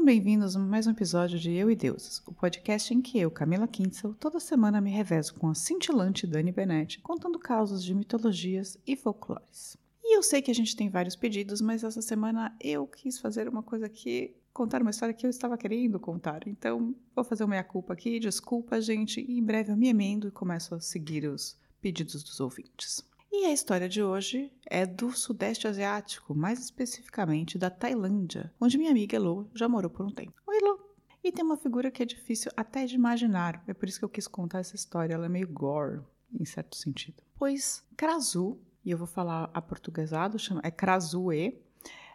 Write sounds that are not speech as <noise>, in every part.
Sejam bem-vindos a mais um episódio de Eu e Deuses, o podcast em que eu, Camila Kinsel, toda semana me revezo com a cintilante Dani Benetti, contando causos de mitologias e folclores. E eu sei que a gente tem vários pedidos, mas essa semana eu quis fazer uma coisa que contar uma história que eu estava querendo contar. Então, vou fazer uma meia-culpa aqui, desculpa, gente, e em breve eu me emendo e começo a seguir os pedidos dos ouvintes. E a história de hoje é do Sudeste Asiático, mais especificamente da Tailândia, onde minha amiga Elo já morou por um tempo. Oi, Elo! E tem uma figura que é difícil até de imaginar, é por isso que eu quis contar essa história, ela é meio gore, em certo sentido. Pois Krasu, e eu vou falar a portuguesado, chama, é Krasue,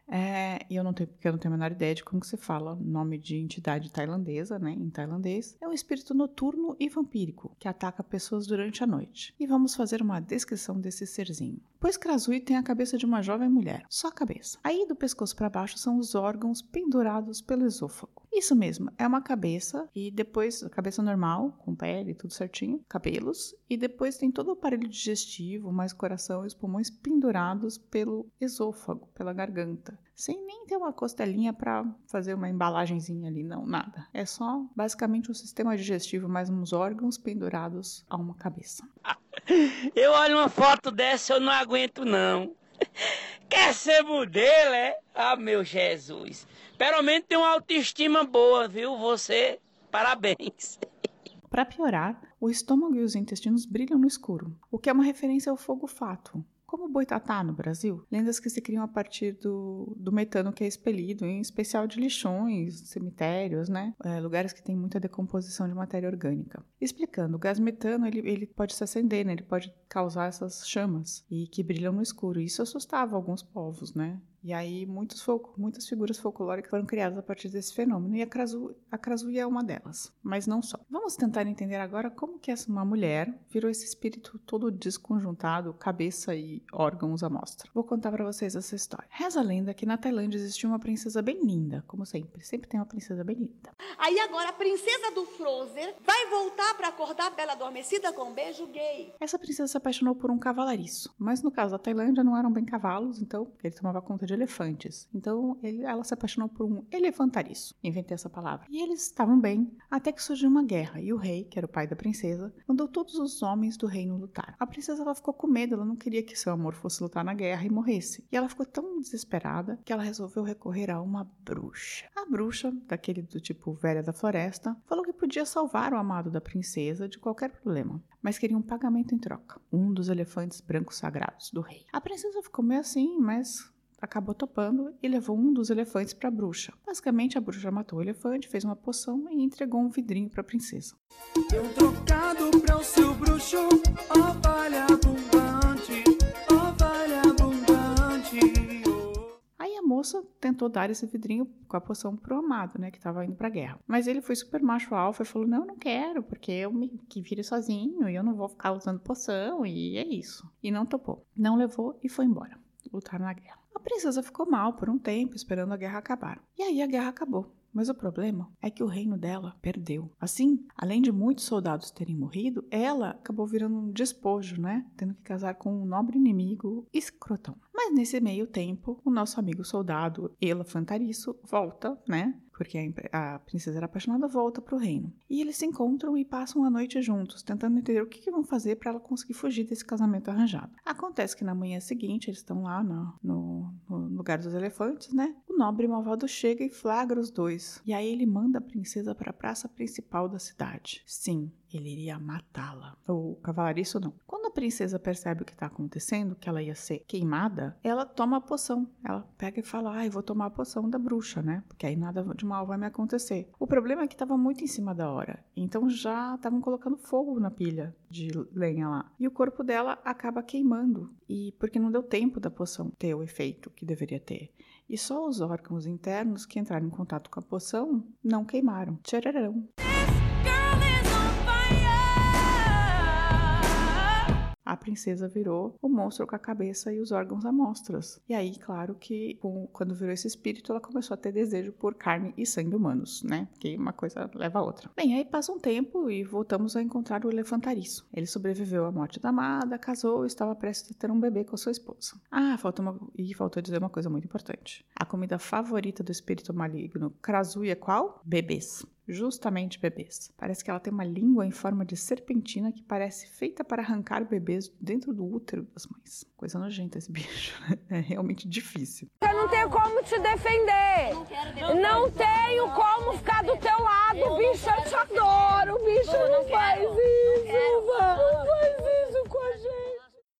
é, e eu não tenho, porque eu não tenho a menor ideia de como que se fala nome de entidade tailandesa, né, em tailandês. É um espírito noturno e vampírico que ataca pessoas durante a noite. E vamos fazer uma descrição desse serzinho. Pois Krasui tem a cabeça de uma jovem mulher, só a cabeça. Aí do pescoço para baixo são os órgãos pendurados pelo esôfago. Isso mesmo, é uma cabeça e depois a cabeça normal, com pele, tudo certinho, cabelos, e depois tem todo o aparelho digestivo, mais coração e os pulmões pendurados pelo esôfago, pela garganta, sem nem ter uma costelinha para fazer uma embalagenzinha ali, não, nada. É só basicamente um sistema digestivo mais uns órgãos pendurados a uma cabeça. Eu olho uma foto dessa, eu não aguento não. Quer ser modelo, é? Ah, meu Jesus. Pelo menos tem uma autoestima boa, viu? Você, parabéns. Para piorar, o estômago e os intestinos brilham no escuro, o que é uma referência ao fogo fato, como o boitatá no Brasil, lendas que se criam a partir do, do metano que é expelido, em especial de lixões, cemitérios, né? É, lugares que tem muita decomposição de matéria orgânica. Explicando, o gás metano ele, ele pode se acender, né? ele pode causar essas chamas e que brilham no escuro. Isso assustava alguns povos, né? E aí muitos muitas figuras folclóricas foram criadas a partir desse fenômeno, e a, Krasu, a Krasuia é uma delas, mas não só. Vamos tentar entender agora como que essa uma mulher virou esse espírito todo desconjuntado, cabeça e órgãos à mostra. Vou contar para vocês essa história. Reza a lenda que na Tailândia existia uma princesa bem linda, como sempre, sempre tem uma princesa bem linda. Aí agora a princesa do Frozen vai voltar para acordar a bela adormecida com um beijo gay. Essa princesa se apaixonou por um cavalariço, mas no caso da Tailândia não eram bem cavalos, então ele tomava conta de elefantes. Então ele, ela se apaixonou por um elefantariço. Inventei essa palavra. E eles estavam bem, até que surgiu uma guerra. E o rei, que era o pai da princesa, mandou todos os homens do reino lutar. A princesa ela ficou com medo, ela não queria que seu amor fosse lutar na guerra e morresse. E ela ficou tão desesperada que ela resolveu recorrer a uma bruxa. A bruxa, daquele do tipo velha da floresta, falou que podia salvar o amado da princesa de qualquer problema, mas queria um pagamento em troca, um dos elefantes brancos sagrados do rei. A princesa ficou meio assim, mas acabou topando e levou um dos elefantes para a bruxa. Basicamente, a bruxa matou o elefante, fez uma poção e entregou um vidrinho para a princesa. Deu trocado para o seu bruxo. Aí a moça tentou dar esse vidrinho com a poção pro amado, né, que estava indo para a guerra. Mas ele foi super macho alfa e falou: "Não, não quero, porque eu me que vire sozinho e eu não vou ficar usando poção e é isso". E não topou. Não levou e foi embora lutar na guerra. A princesa ficou mal por um tempo, esperando a guerra acabar. E aí a guerra acabou. Mas o problema é que o reino dela perdeu. Assim, além de muitos soldados terem morrido, ela acabou virando um despojo, né? Tendo que casar com um nobre inimigo escrotão. Mas nesse meio tempo, o nosso amigo soldado Elefantariço volta, né? porque a, princesa era apaixonada, volta para o reino. E eles se encontram e passam a noite juntos, tentando entender o que, que vão fazer para ela conseguir fugir desse casamento arranjado. Acontece que na manhã seguinte, eles estão lá no, no, no lugar dos elefantes, né? O nobre malvado chega e flagra os dois. E aí ele manda a princesa para a praça principal da cidade. Sim, ele iria matá-la. O cavalariço não. Quando a princesa percebe o que está acontecendo, que ela ia ser queimada, ela toma a poção. Ela pega e fala: Ah, eu vou tomar a poção da bruxa, né? Porque aí nada de mal vai me acontecer. O problema é que estava muito em cima da hora. Então já estavam colocando fogo na pilha de lenha lá. E o corpo dela acaba queimando. E porque não deu tempo da poção ter o efeito que deveria ter. E só os órgãos internos que entraram em contato com a poção não queimaram. Tchararão. A princesa virou o monstro com a cabeça e os órgãos amostras. E aí, claro que com, quando virou esse espírito, ela começou a ter desejo por carne e sangue humanos, né? Que uma coisa leva a outra. Bem, aí passa um tempo e voltamos a encontrar o elefantariço. Ele sobreviveu à morte da amada, casou e estava prestes a ter um bebê com sua esposa. Ah, falta uma... e faltou dizer uma coisa muito importante. A comida favorita do espírito maligno Krasui é qual? Bebês justamente bebês. Parece que ela tem uma língua em forma de serpentina que parece feita para arrancar bebês dentro do útero das mães. Coisa nojenta esse bicho. <laughs> É realmente difícil. Eu não tenho como te defender. Não tenho como ficar do teu lado, bicho. Eu te adoro, bicho. Não faz isso, não faz isso com a gente.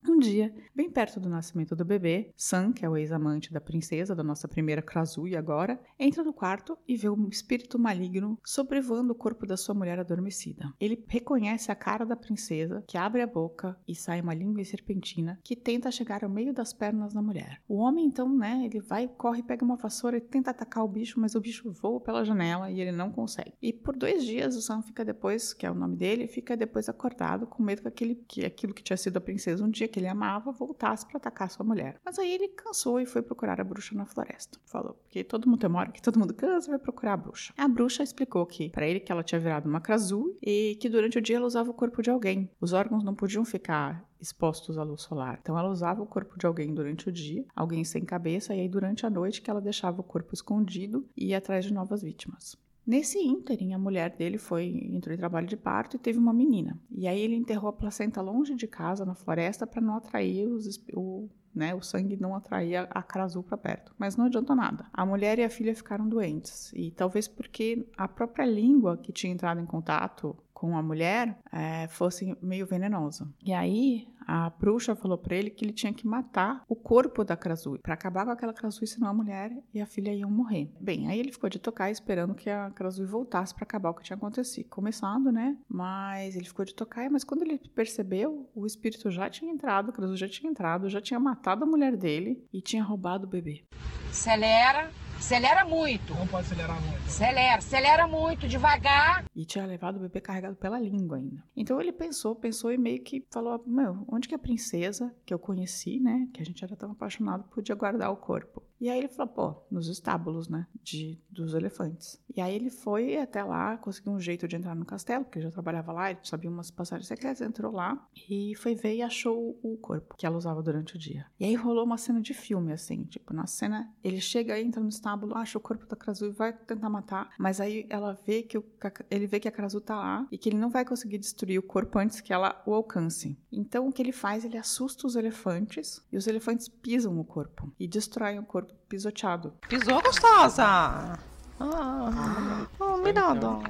Um dia, bem perto do nascimento do bebê, Sam, que é o ex-amante da princesa, da nossa primeira Krasui agora, entra no quarto e vê um espírito maligno sobrevoando o corpo da sua mulher adormecida. Ele reconhece a cara da princesa, que abre a boca e sai uma língua serpentina que tenta chegar ao meio das pernas da mulher. O homem então, né, ele vai, corre, pega uma vassoura e tenta atacar o bicho, mas o bicho voa pela janela e ele não consegue. E por dois dias o Sam fica depois, que é o nome dele, fica depois acordado com medo que, aquele, que aquilo que tinha sido a princesa um dia que ele amava voltasse para atacar sua mulher. Mas aí ele cansou e foi procurar a bruxa na floresta. Falou, porque todo mundo uma hora que todo mundo cansa vai procurar a bruxa. A bruxa explicou que para ele que ela tinha virado uma crasul e que durante o dia ela usava o corpo de alguém. Os órgãos não podiam ficar expostos à luz solar. Então ela usava o corpo de alguém durante o dia, alguém sem cabeça, e aí durante a noite que ela deixava o corpo escondido e ia atrás de novas vítimas. Nesse ínterim, a mulher dele foi entrou em trabalho de parto e teve uma menina. E aí ele enterrou a placenta longe de casa, na floresta, para não atrair os, o, né, o sangue não atraía a cara azul para perto. Mas não adiantou nada. A mulher e a filha ficaram doentes. E talvez porque a própria língua que tinha entrado em contato com a mulher é, fosse meio venenosa. E aí a bruxa falou para ele que ele tinha que matar o corpo da Krasui para acabar com aquela Krasui, senão a mulher e a filha iam morrer. Bem, aí ele ficou de tocar esperando que a Krasui voltasse para acabar o que tinha acontecido. Começado, né? Mas ele ficou de tocar, mas quando ele percebeu, o espírito já tinha entrado, a Krasui já tinha entrado, já tinha matado a mulher dele e tinha roubado o bebê. Acelera, acelera muito. Não pode acelerar muito. Acelera, acelera muito, devagar. E tinha levado o bebê carregado pela língua ainda. Então ele pensou, pensou e meio que falou: Meu, onde que a princesa que eu conheci, né? Que a gente era tão apaixonado, podia guardar o corpo? E aí ele falou, pô, nos estábulos, né, de, dos elefantes. E aí ele foi até lá, conseguiu um jeito de entrar no castelo, porque já trabalhava lá, ele sabia umas passagens secretas, entrou lá e foi ver e achou o corpo que ela usava durante o dia. E aí rolou uma cena de filme, assim, tipo, na cena, ele chega, entra no estábulo, acha o corpo da Krasu e vai tentar matar, mas aí ela vê que o, ele vê que a Krasu tá lá e que ele não vai conseguir destruir o corpo antes que ela o alcance. Então o que ele faz, ele assusta os elefantes e os elefantes pisam o corpo e destroem o corpo pisoteado. Pisou gostosa! Ah, oh, me dá dó.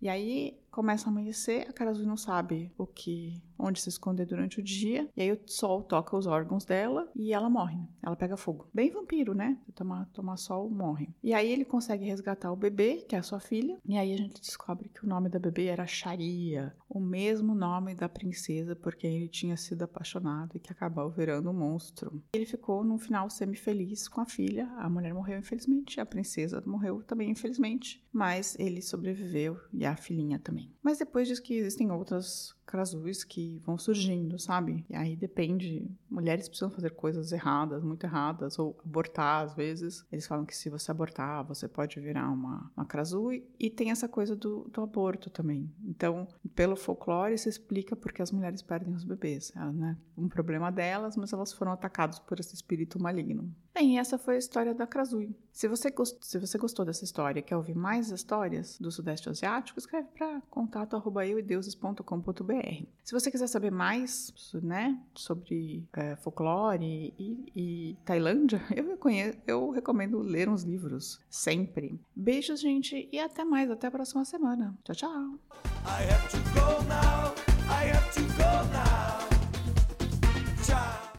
E aí começa a amanhecer, a Karazui não sabe o que onde se esconder durante o dia. E aí o sol toca os órgãos dela e ela morre. Ela pega fogo. Bem vampiro, né? Tomar, tomar sol, morre. E aí ele consegue resgatar o bebê, que é a sua filha. E aí a gente descobre que o nome da bebê era Sharia, o mesmo nome da princesa por quem ele tinha sido apaixonado e que acabou virando um monstro. Ele ficou num final semi-feliz com a filha. A mulher morreu, infelizmente. A princesa morreu também, infelizmente. Mas ele sobreviveu e a filhinha também. Mas depois diz que existem outras Krasus que vão surgindo, sabe? E aí depende. Mulheres precisam fazer coisas erradas, muito erradas, ou abortar às vezes. Eles falam que se você abortar, você pode virar uma, uma Krasu. E tem essa coisa do, do aborto também. Então, pelo folclore, se explica porque as mulheres perdem os bebês. É né? um problema delas, mas elas foram atacadas por esse espírito maligno. Bem, essa foi a história da Krasui. Se você, gost... Se você gostou dessa história e quer ouvir mais histórias do Sudeste Asiático, escreve para contato@euideuses.com.br. Se você quiser saber mais né, sobre é, folclore e, e, Tailândia, <laughs> eu, eu recomendo ler uns livros, sempre. Beijos, gente, e até mais. Até a próxima semana. Tchau, tchau.